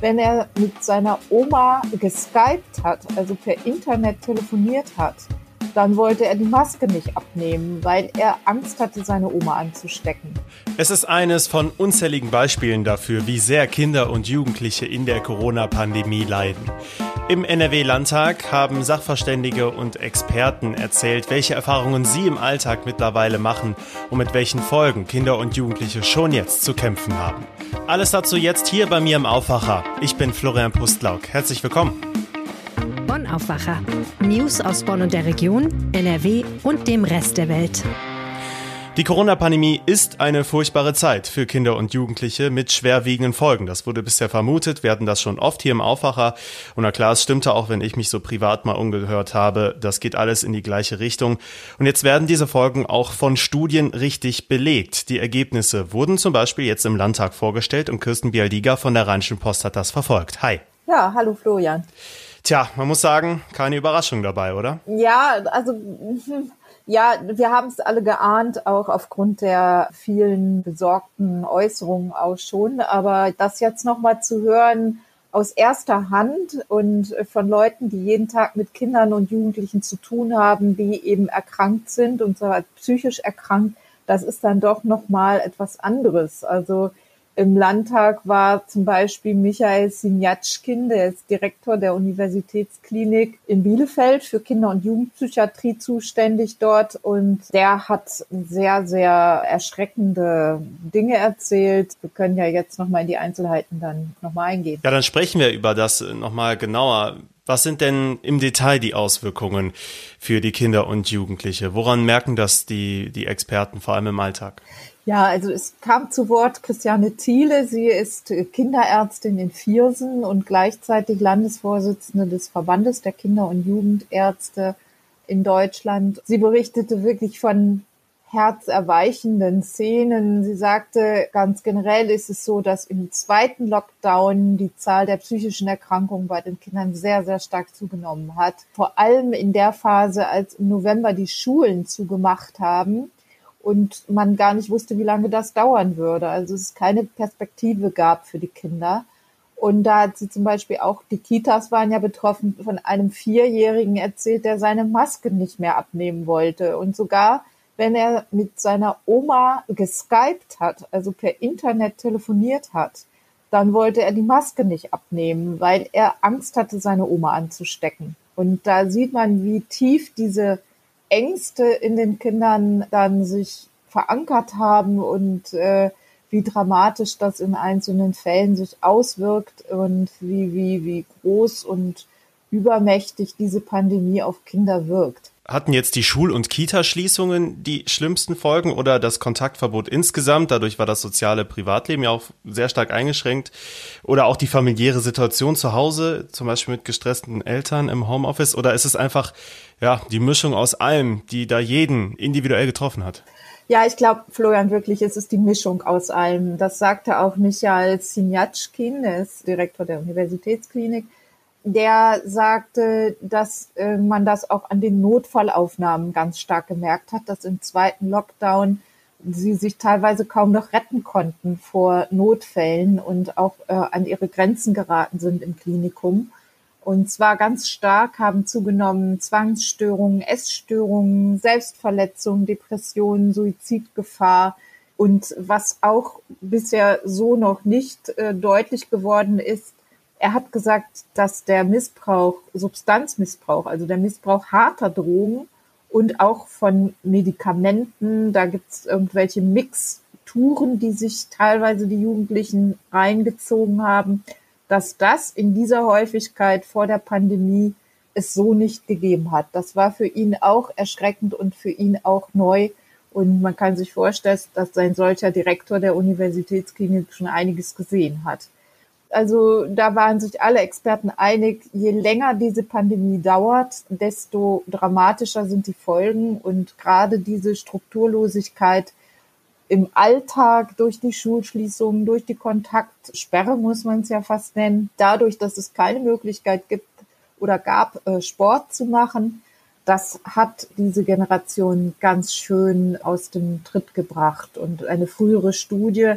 wenn er mit seiner Oma geskypt hat, also per Internet telefoniert hat, dann wollte er die Maske nicht abnehmen, weil er Angst hatte, seine Oma anzustecken. Es ist eines von unzähligen Beispielen dafür, wie sehr Kinder und Jugendliche in der Corona-Pandemie leiden. Im NRW-Landtag haben Sachverständige und Experten erzählt, welche Erfahrungen sie im Alltag mittlerweile machen und mit welchen Folgen Kinder und Jugendliche schon jetzt zu kämpfen haben. Alles dazu jetzt hier bei mir im Aufwacher. Ich bin Florian Pustlauk. Herzlich willkommen. Bonn Aufwacher. News aus Bonn und der Region, NRW und dem Rest der Welt. Die Corona-Pandemie ist eine furchtbare Zeit für Kinder und Jugendliche mit schwerwiegenden Folgen. Das wurde bisher vermutet. Wir hatten das schon oft hier im Aufwacher. Und na klar, es stimmte auch, wenn ich mich so privat mal umgehört habe. Das geht alles in die gleiche Richtung. Und jetzt werden diese Folgen auch von Studien richtig belegt. Die Ergebnisse wurden zum Beispiel jetzt im Landtag vorgestellt und Kirsten Bialdiga von der Rheinischen Post hat das verfolgt. Hi. Ja, hallo Florian. Tja, man muss sagen, keine Überraschung dabei, oder? Ja, also ja, wir haben es alle geahnt, auch aufgrund der vielen besorgten Äußerungen auch schon. Aber das jetzt nochmal zu hören aus erster Hand und von Leuten, die jeden Tag mit Kindern und Jugendlichen zu tun haben, die eben erkrankt sind und zwar psychisch erkrankt, das ist dann doch nochmal etwas anderes. Also im Landtag war zum Beispiel Michael Sinjatschkin, der ist Direktor der Universitätsklinik in Bielefeld für Kinder- und Jugendpsychiatrie zuständig dort. Und der hat sehr, sehr erschreckende Dinge erzählt. Wir können ja jetzt nochmal in die Einzelheiten dann nochmal eingehen. Ja, dann sprechen wir über das nochmal genauer. Was sind denn im Detail die Auswirkungen für die Kinder und Jugendliche? Woran merken das die, die Experten, vor allem im Alltag? Ja, also es kam zu Wort Christiane Thiele. Sie ist Kinderärztin in Viersen und gleichzeitig Landesvorsitzende des Verbandes der Kinder- und Jugendärzte in Deutschland. Sie berichtete wirklich von herzerweichenden Szenen. Sie sagte, ganz generell ist es so, dass im zweiten Lockdown die Zahl der psychischen Erkrankungen bei den Kindern sehr, sehr stark zugenommen hat. Vor allem in der Phase, als im November die Schulen zugemacht haben und man gar nicht wusste, wie lange das dauern würde. Also es keine Perspektive gab für die Kinder. Und da hat sie zum Beispiel auch, die Kitas waren ja betroffen, von einem Vierjährigen erzählt, der seine Maske nicht mehr abnehmen wollte. Und sogar, wenn er mit seiner Oma geskypt hat, also per Internet telefoniert hat, dann wollte er die Maske nicht abnehmen, weil er Angst hatte, seine Oma anzustecken. Und da sieht man, wie tief diese Ängste in den Kindern dann sich verankert haben und äh, wie dramatisch das in einzelnen Fällen sich auswirkt und wie, wie, wie groß und übermächtig diese Pandemie auf Kinder wirkt. Hatten jetzt die Schul- und Kita-Schließungen die schlimmsten Folgen oder das Kontaktverbot insgesamt? Dadurch war das soziale Privatleben ja auch sehr stark eingeschränkt. Oder auch die familiäre Situation zu Hause, zum Beispiel mit gestressten Eltern im Homeoffice? Oder ist es einfach, ja, die Mischung aus allem, die da jeden individuell getroffen hat? Ja, ich glaube, Florian, wirklich, es ist die Mischung aus allem. Das sagte auch Michael Sinjatschkin, der ist Direktor der Universitätsklinik der sagte, dass äh, man das auch an den Notfallaufnahmen ganz stark gemerkt hat, dass im zweiten Lockdown sie sich teilweise kaum noch retten konnten vor Notfällen und auch äh, an ihre Grenzen geraten sind im Klinikum. Und zwar ganz stark haben zugenommen Zwangsstörungen, Essstörungen, Selbstverletzungen, Depressionen, Suizidgefahr. Und was auch bisher so noch nicht äh, deutlich geworden ist, er hat gesagt, dass der Missbrauch, Substanzmissbrauch, also der Missbrauch harter Drogen und auch von Medikamenten, da gibt es irgendwelche Mixturen, die sich teilweise die Jugendlichen reingezogen haben, dass das in dieser Häufigkeit vor der Pandemie es so nicht gegeben hat. Das war für ihn auch erschreckend und für ihn auch neu. Und man kann sich vorstellen, dass sein solcher Direktor der Universitätsklinik schon einiges gesehen hat. Also da waren sich alle Experten einig, je länger diese Pandemie dauert, desto dramatischer sind die Folgen. Und gerade diese Strukturlosigkeit im Alltag durch die Schulschließungen, durch die Kontaktsperre muss man es ja fast nennen, dadurch, dass es keine Möglichkeit gibt oder gab, äh, Sport zu machen, das hat diese Generation ganz schön aus dem Tritt gebracht. Und eine frühere Studie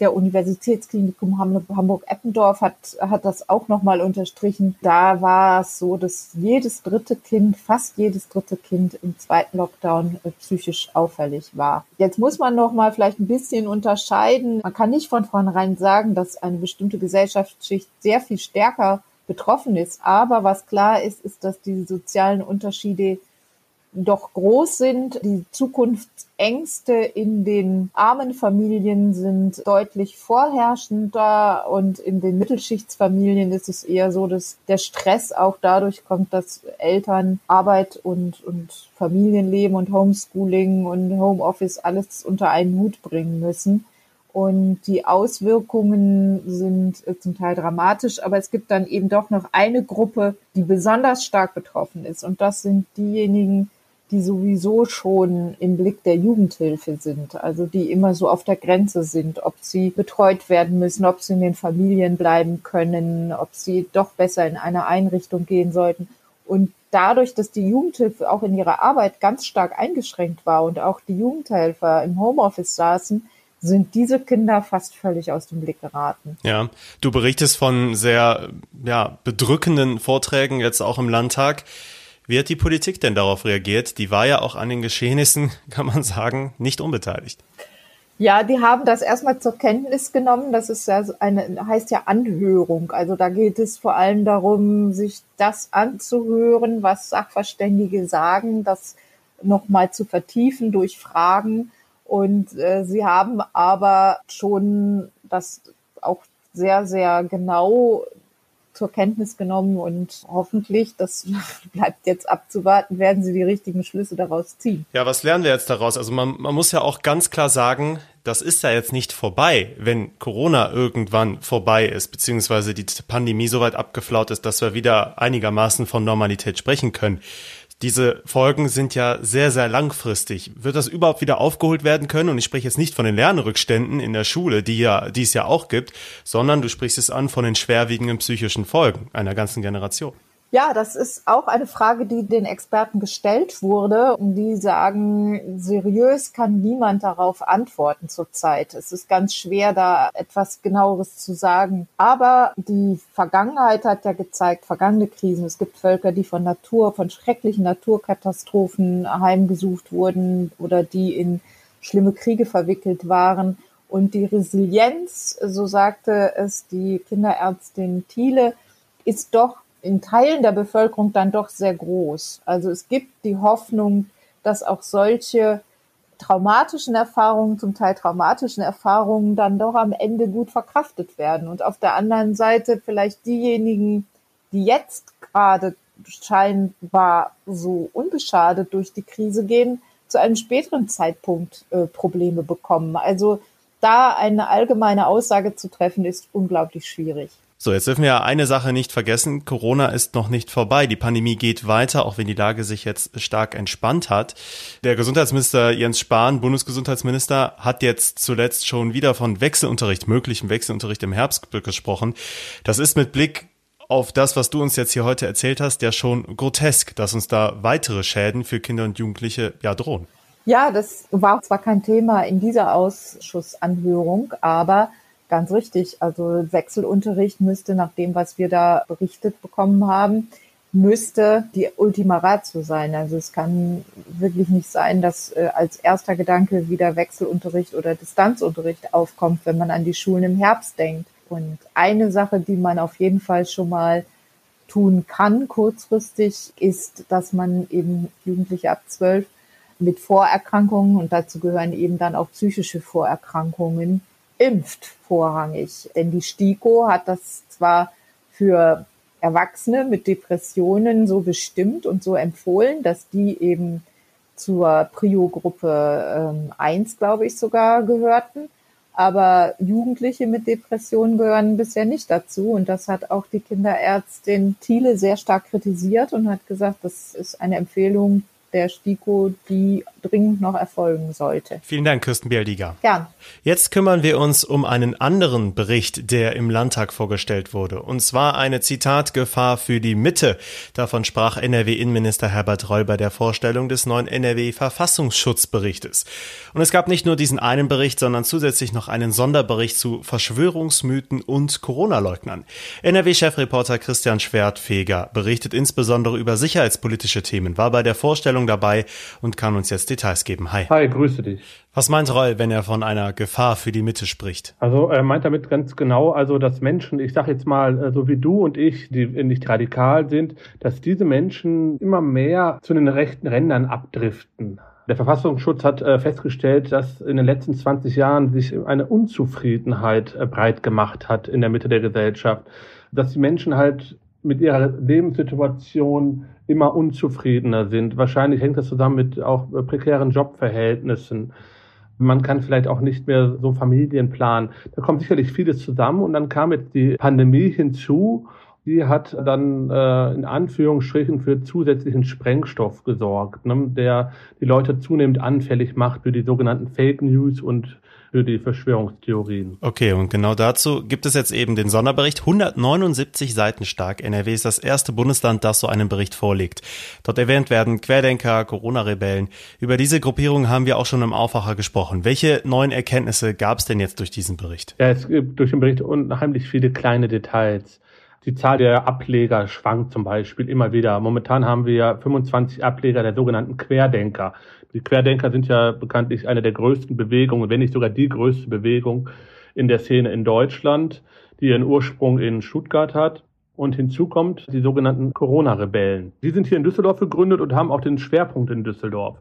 der Universitätsklinikum Hamburg-Eppendorf hat, hat das auch nochmal unterstrichen. Da war es so, dass jedes dritte Kind, fast jedes dritte Kind im zweiten Lockdown äh, psychisch auffällig war. Jetzt muss man nochmal vielleicht ein bisschen unterscheiden. Man kann nicht von vornherein sagen, dass eine bestimmte Gesellschaftsschicht sehr viel stärker betroffen ist. Aber was klar ist, ist, dass die sozialen Unterschiede doch groß sind. Die Zukunftsängste in den armen Familien sind deutlich vorherrschender und in den Mittelschichtsfamilien ist es eher so, dass der Stress auch dadurch kommt, dass Eltern Arbeit und, und Familienleben und Homeschooling und Homeoffice alles unter einen Hut bringen müssen. Und die Auswirkungen sind zum Teil dramatisch, aber es gibt dann eben doch noch eine Gruppe, die besonders stark betroffen ist. Und das sind diejenigen, die sowieso schon im Blick der Jugendhilfe sind, also die immer so auf der Grenze sind, ob sie betreut werden müssen, ob sie in den Familien bleiben können, ob sie doch besser in eine Einrichtung gehen sollten. Und dadurch, dass die Jugendhilfe auch in ihrer Arbeit ganz stark eingeschränkt war und auch die Jugendhelfer im Homeoffice saßen, sind diese Kinder fast völlig aus dem Blick geraten. Ja, du berichtest von sehr ja, bedrückenden Vorträgen jetzt auch im Landtag. Wie hat die Politik denn darauf reagiert? Die war ja auch an den Geschehnissen, kann man sagen, nicht unbeteiligt. Ja, die haben das erstmal zur Kenntnis genommen. Das ist ja eine, heißt ja Anhörung. Also da geht es vor allem darum, sich das anzuhören, was Sachverständige sagen, das nochmal zu vertiefen durch Fragen. Und äh, sie haben aber schon das auch sehr, sehr genau zur Kenntnis genommen und hoffentlich, das bleibt jetzt abzuwarten, werden sie die richtigen Schlüsse daraus ziehen. Ja, was lernen wir jetzt daraus? Also man, man muss ja auch ganz klar sagen, das ist ja jetzt nicht vorbei, wenn Corona irgendwann vorbei ist, beziehungsweise die Pandemie so weit abgeflaut ist, dass wir wieder einigermaßen von Normalität sprechen können. Diese Folgen sind ja sehr, sehr langfristig. Wird das überhaupt wieder aufgeholt werden können? Und ich spreche jetzt nicht von den Lernrückständen in der Schule, die ja, die es ja auch gibt, sondern du sprichst es an von den schwerwiegenden psychischen Folgen einer ganzen Generation. Ja, das ist auch eine Frage, die den Experten gestellt wurde. Und die sagen, seriös kann niemand darauf antworten zurzeit. Es ist ganz schwer, da etwas genaueres zu sagen. Aber die Vergangenheit hat ja gezeigt, vergangene Krisen. Es gibt Völker, die von Natur, von schrecklichen Naturkatastrophen heimgesucht wurden oder die in schlimme Kriege verwickelt waren. Und die Resilienz, so sagte es die Kinderärztin Thiele, ist doch in Teilen der Bevölkerung dann doch sehr groß. Also es gibt die Hoffnung, dass auch solche traumatischen Erfahrungen, zum Teil traumatischen Erfahrungen dann doch am Ende gut verkraftet werden. Und auf der anderen Seite vielleicht diejenigen, die jetzt gerade scheinbar so unbeschadet durch die Krise gehen, zu einem späteren Zeitpunkt äh, Probleme bekommen. Also da eine allgemeine Aussage zu treffen, ist unglaublich schwierig. So, jetzt dürfen wir ja eine Sache nicht vergessen. Corona ist noch nicht vorbei. Die Pandemie geht weiter, auch wenn die Lage sich jetzt stark entspannt hat. Der Gesundheitsminister Jens Spahn, Bundesgesundheitsminister, hat jetzt zuletzt schon wieder von Wechselunterricht, möglichem Wechselunterricht im Herbst gesprochen. Das ist mit Blick auf das, was du uns jetzt hier heute erzählt hast, ja schon grotesk, dass uns da weitere Schäden für Kinder und Jugendliche ja drohen. Ja, das war zwar kein Thema in dieser Ausschussanhörung, aber Ganz richtig. Also Wechselunterricht müsste nach dem, was wir da berichtet bekommen haben, müsste die Ultima Ratio sein. Also es kann wirklich nicht sein, dass äh, als erster Gedanke wieder Wechselunterricht oder Distanzunterricht aufkommt, wenn man an die Schulen im Herbst denkt. Und eine Sache, die man auf jeden Fall schon mal tun kann kurzfristig, ist, dass man eben Jugendliche ab zwölf mit Vorerkrankungen und dazu gehören eben dann auch psychische Vorerkrankungen impft vorrangig. Denn die STIKO hat das zwar für Erwachsene mit Depressionen so bestimmt und so empfohlen, dass die eben zur Prio-Gruppe ähm, 1, glaube ich, sogar gehörten. Aber Jugendliche mit Depressionen gehören bisher nicht dazu. Und das hat auch die Kinderärztin Thiele sehr stark kritisiert und hat gesagt, das ist eine Empfehlung, der STIKO, die dringend noch erfolgen sollte. Vielen Dank, Kirsten Bialdiger. Gern. Jetzt kümmern wir uns um einen anderen Bericht, der im Landtag vorgestellt wurde. Und zwar eine Zitatgefahr für die Mitte. Davon sprach NRW-Innenminister Herbert Reul bei der Vorstellung des neuen NRW-Verfassungsschutzberichtes. Und es gab nicht nur diesen einen Bericht, sondern zusätzlich noch einen Sonderbericht zu Verschwörungsmythen und Corona-Leugnern. NRW-Chefreporter Christian Schwertfeger berichtet insbesondere über sicherheitspolitische Themen, war bei der Vorstellung dabei und kann uns jetzt Details geben. Hi. Hi, grüße dich. Was meint Reul, wenn er von einer Gefahr für die Mitte spricht? Also er meint damit ganz genau, also dass Menschen, ich sage jetzt mal, äh, so wie du und ich, die nicht radikal sind, dass diese Menschen immer mehr zu den rechten Rändern abdriften. Der Verfassungsschutz hat äh, festgestellt, dass in den letzten 20 Jahren sich eine Unzufriedenheit äh, breit gemacht hat in der Mitte der Gesellschaft, dass die Menschen halt mit ihrer Lebenssituation immer unzufriedener sind. Wahrscheinlich hängt das zusammen mit auch prekären Jobverhältnissen. Man kann vielleicht auch nicht mehr so Familien planen. Da kommt sicherlich vieles zusammen und dann kam jetzt die Pandemie hinzu. Die hat dann äh, in Anführungsstrichen für zusätzlichen Sprengstoff gesorgt, ne, der die Leute zunehmend anfällig macht für die sogenannten Fake News und für die Verschwörungstheorien. Okay, und genau dazu gibt es jetzt eben den Sonderbericht, 179 Seiten stark. NRW ist das erste Bundesland, das so einen Bericht vorlegt. Dort erwähnt werden Querdenker, Corona-Rebellen. Über diese Gruppierung haben wir auch schon im Aufwacher gesprochen. Welche neuen Erkenntnisse gab es denn jetzt durch diesen Bericht? Ja, es gibt durch den Bericht unheimlich viele kleine Details. Die Zahl der Ableger schwankt zum Beispiel immer wieder. Momentan haben wir 25 Ableger der sogenannten Querdenker. Die Querdenker sind ja bekanntlich eine der größten Bewegungen, wenn nicht sogar die größte Bewegung in der Szene in Deutschland, die ihren Ursprung in Stuttgart hat. Und hinzu kommt die sogenannten Corona-Rebellen. Die sind hier in Düsseldorf gegründet und haben auch den Schwerpunkt in Düsseldorf.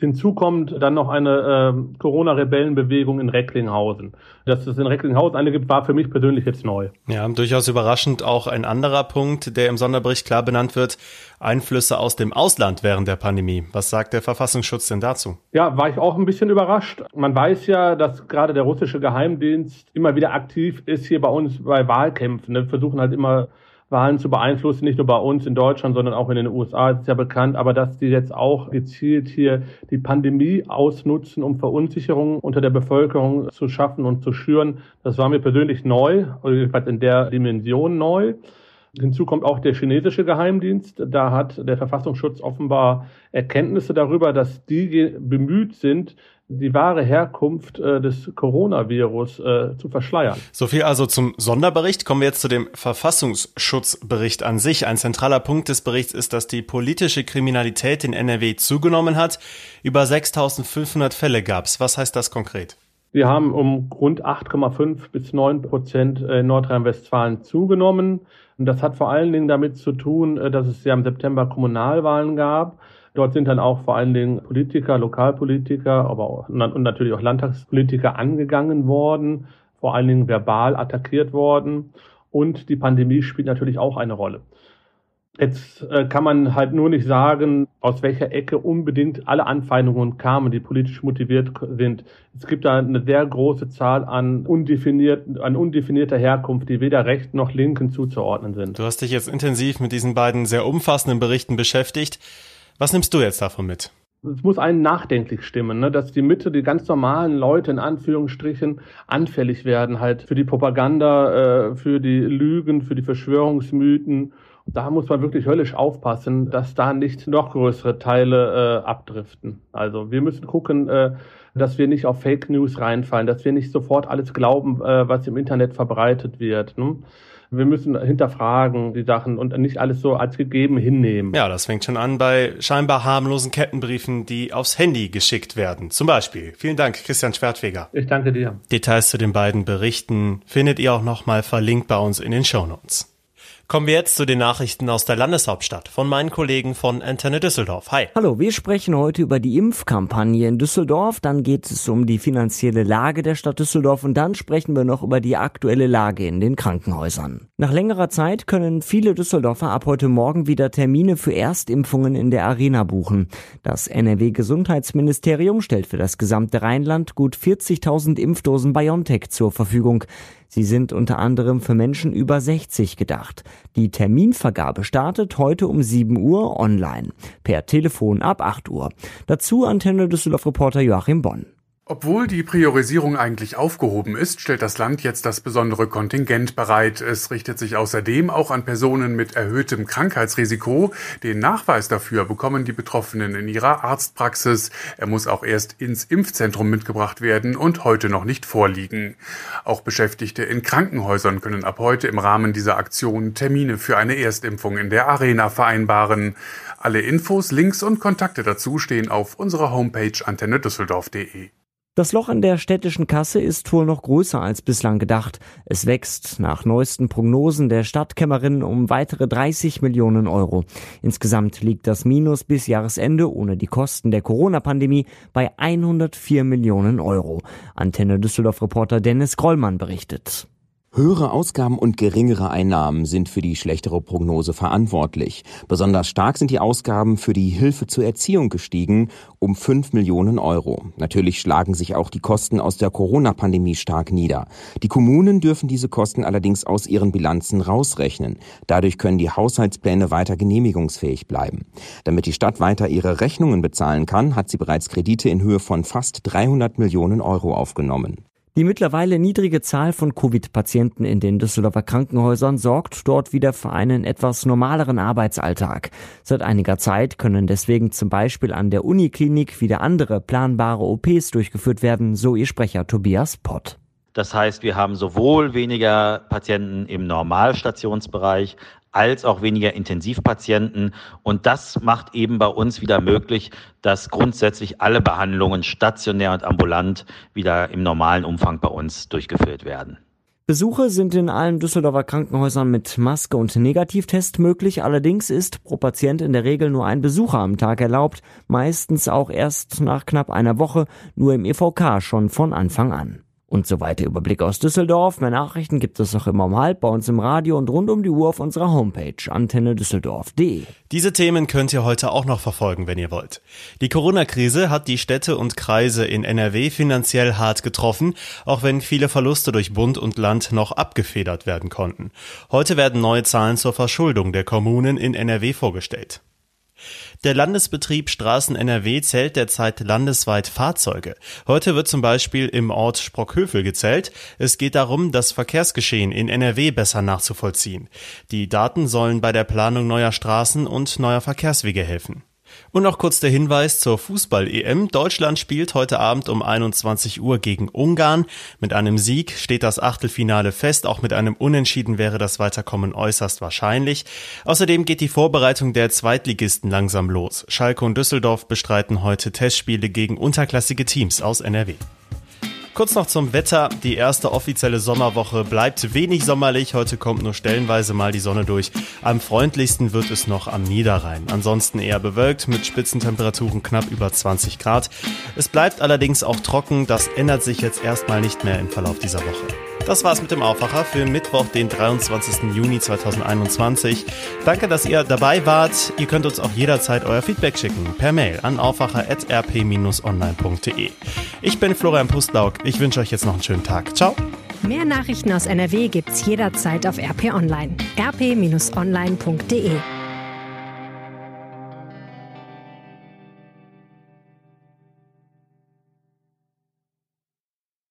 Hinzu kommt dann noch eine äh, Corona-Rebellenbewegung in Recklinghausen. Dass es in Recklinghausen eine gibt, war für mich persönlich jetzt neu. Ja, durchaus überraschend auch ein anderer Punkt, der im Sonderbericht klar benannt wird, Einflüsse aus dem Ausland während der Pandemie. Was sagt der Verfassungsschutz denn dazu? Ja, war ich auch ein bisschen überrascht. Man weiß ja, dass gerade der russische Geheimdienst immer wieder aktiv ist hier bei uns bei Wahlkämpfen. Wir versuchen halt immer Wahlen zu beeinflussen, nicht nur bei uns in Deutschland, sondern auch in den USA, das ist ja bekannt, aber dass die jetzt auch gezielt hier die Pandemie ausnutzen, um Verunsicherung unter der Bevölkerung zu schaffen und zu schüren, das war mir persönlich neu, oder jedenfalls in der Dimension neu. Hinzu kommt auch der chinesische Geheimdienst. Da hat der Verfassungsschutz offenbar Erkenntnisse darüber, dass die bemüht sind, die wahre Herkunft äh, des Coronavirus äh, zu verschleiern. So viel also zum Sonderbericht. Kommen wir jetzt zu dem Verfassungsschutzbericht an sich. Ein zentraler Punkt des Berichts ist, dass die politische Kriminalität in NRW zugenommen hat. Über 6500 Fälle gab es. Was heißt das konkret? Wir haben um rund 8,5 bis 9 Prozent in Nordrhein-Westfalen zugenommen. Und das hat vor allen Dingen damit zu tun, äh, dass es ja im September Kommunalwahlen gab. Dort sind dann auch vor allen Dingen Politiker, Lokalpolitiker, aber auch, und natürlich auch Landtagspolitiker angegangen worden, vor allen Dingen verbal attackiert worden. Und die Pandemie spielt natürlich auch eine Rolle. Jetzt äh, kann man halt nur nicht sagen, aus welcher Ecke unbedingt alle Anfeindungen kamen, die politisch motiviert sind. Es gibt da eine sehr große Zahl an, undefiniert, an undefinierter Herkunft, die weder Rechten noch Linken zuzuordnen sind. Du hast dich jetzt intensiv mit diesen beiden sehr umfassenden Berichten beschäftigt. Was nimmst du jetzt davon mit? es muss einen nachdenklich stimmen, ne? dass die Mitte, die ganz normalen Leute in Anführungsstrichen anfällig werden halt für die Propaganda, äh, für die Lügen, für die Verschwörungsmythen. Da muss man wirklich höllisch aufpassen, dass da nicht noch größere Teile äh, abdriften. Also wir müssen gucken, äh, dass wir nicht auf Fake News reinfallen, dass wir nicht sofort alles glauben, äh, was im Internet verbreitet wird. Ne? Wir müssen hinterfragen die Sachen und nicht alles so als gegeben hinnehmen. Ja, das fängt schon an bei scheinbar harmlosen Kettenbriefen, die aufs Handy geschickt werden. Zum Beispiel. Vielen Dank, Christian Schwertfeger. Ich danke dir. Details zu den beiden Berichten findet ihr auch nochmal verlinkt bei uns in den Show Notes. Kommen wir jetzt zu den Nachrichten aus der Landeshauptstadt von meinen Kollegen von Antenne Düsseldorf. Hi. Hallo, wir sprechen heute über die Impfkampagne in Düsseldorf. Dann geht es um die finanzielle Lage der Stadt Düsseldorf und dann sprechen wir noch über die aktuelle Lage in den Krankenhäusern. Nach längerer Zeit können viele Düsseldorfer ab heute Morgen wieder Termine für Erstimpfungen in der Arena buchen. Das NRW Gesundheitsministerium stellt für das gesamte Rheinland gut 40.000 Impfdosen BioNTech zur Verfügung. Sie sind unter anderem für Menschen über 60 gedacht. Die Terminvergabe startet heute um 7 Uhr online. Per Telefon ab 8 Uhr. Dazu Antenne Düsseldorf Reporter Joachim Bonn. Obwohl die Priorisierung eigentlich aufgehoben ist, stellt das Land jetzt das besondere Kontingent bereit. Es richtet sich außerdem auch an Personen mit erhöhtem Krankheitsrisiko. Den Nachweis dafür bekommen die Betroffenen in ihrer Arztpraxis. Er muss auch erst ins Impfzentrum mitgebracht werden und heute noch nicht vorliegen. Auch Beschäftigte in Krankenhäusern können ab heute im Rahmen dieser Aktion Termine für eine Erstimpfung in der Arena vereinbaren. Alle Infos, Links und Kontakte dazu stehen auf unserer Homepage antennedüsseldorf.de. Das Loch in der städtischen Kasse ist wohl noch größer als bislang gedacht. Es wächst nach neuesten Prognosen der Stadtkämmerin um weitere 30 Millionen Euro. Insgesamt liegt das Minus bis Jahresende ohne die Kosten der Corona-Pandemie bei 104 Millionen Euro. Antenne Düsseldorf-Reporter Dennis Grollmann berichtet. Höhere Ausgaben und geringere Einnahmen sind für die schlechtere Prognose verantwortlich. Besonders stark sind die Ausgaben für die Hilfe zur Erziehung gestiegen, um 5 Millionen Euro. Natürlich schlagen sich auch die Kosten aus der Corona-Pandemie stark nieder. Die Kommunen dürfen diese Kosten allerdings aus ihren Bilanzen rausrechnen. Dadurch können die Haushaltspläne weiter genehmigungsfähig bleiben. Damit die Stadt weiter ihre Rechnungen bezahlen kann, hat sie bereits Kredite in Höhe von fast 300 Millionen Euro aufgenommen. Die mittlerweile niedrige Zahl von Covid-Patienten in den Düsseldorfer Krankenhäusern sorgt dort wieder für einen etwas normaleren Arbeitsalltag. Seit einiger Zeit können deswegen zum Beispiel an der Uniklinik wieder andere planbare OPs durchgeführt werden, so ihr Sprecher Tobias Pott. Das heißt, wir haben sowohl weniger Patienten im Normalstationsbereich als auch weniger Intensivpatienten. Und das macht eben bei uns wieder möglich, dass grundsätzlich alle Behandlungen stationär und ambulant wieder im normalen Umfang bei uns durchgeführt werden. Besuche sind in allen Düsseldorfer Krankenhäusern mit Maske und Negativtest möglich. Allerdings ist pro Patient in der Regel nur ein Besucher am Tag erlaubt, meistens auch erst nach knapp einer Woche, nur im EVK schon von Anfang an und so weiter. Überblick aus Düsseldorf. Mehr Nachrichten gibt es auch immer um halb bei uns im Radio und rund um die Uhr auf unserer Homepage antennedüsseldorf.de. Diese Themen könnt ihr heute auch noch verfolgen, wenn ihr wollt. Die Corona-Krise hat die Städte und Kreise in NRW finanziell hart getroffen, auch wenn viele Verluste durch Bund und Land noch abgefedert werden konnten. Heute werden neue Zahlen zur Verschuldung der Kommunen in NRW vorgestellt. Der Landesbetrieb Straßen NRW zählt derzeit landesweit Fahrzeuge. Heute wird zum Beispiel im Ort Sprockhövel gezählt. Es geht darum, das Verkehrsgeschehen in NRW besser nachzuvollziehen. Die Daten sollen bei der Planung neuer Straßen und neuer Verkehrswege helfen. Und noch kurz der Hinweis zur Fußball-EM. Deutschland spielt heute Abend um 21 Uhr gegen Ungarn. Mit einem Sieg steht das Achtelfinale fest. Auch mit einem Unentschieden wäre das Weiterkommen äußerst wahrscheinlich. Außerdem geht die Vorbereitung der Zweitligisten langsam los. Schalke und Düsseldorf bestreiten heute Testspiele gegen unterklassige Teams aus NRW. Kurz noch zum Wetter. Die erste offizielle Sommerwoche bleibt wenig sommerlich. Heute kommt nur stellenweise mal die Sonne durch. Am freundlichsten wird es noch am Niederrhein. Ansonsten eher bewölkt mit Spitzentemperaturen knapp über 20 Grad. Es bleibt allerdings auch trocken. Das ändert sich jetzt erstmal nicht mehr im Verlauf dieser Woche. Das war's mit dem Aufwacher für Mittwoch, den 23. Juni 2021. Danke, dass ihr dabei wart. Ihr könnt uns auch jederzeit euer Feedback schicken per Mail an aufwacher.rp-online.de. Ich bin Florian Pustlauk. Ich wünsche euch jetzt noch einen schönen Tag. Ciao. Mehr Nachrichten aus NRW gibt's jederzeit auf RP Online. rp-online.de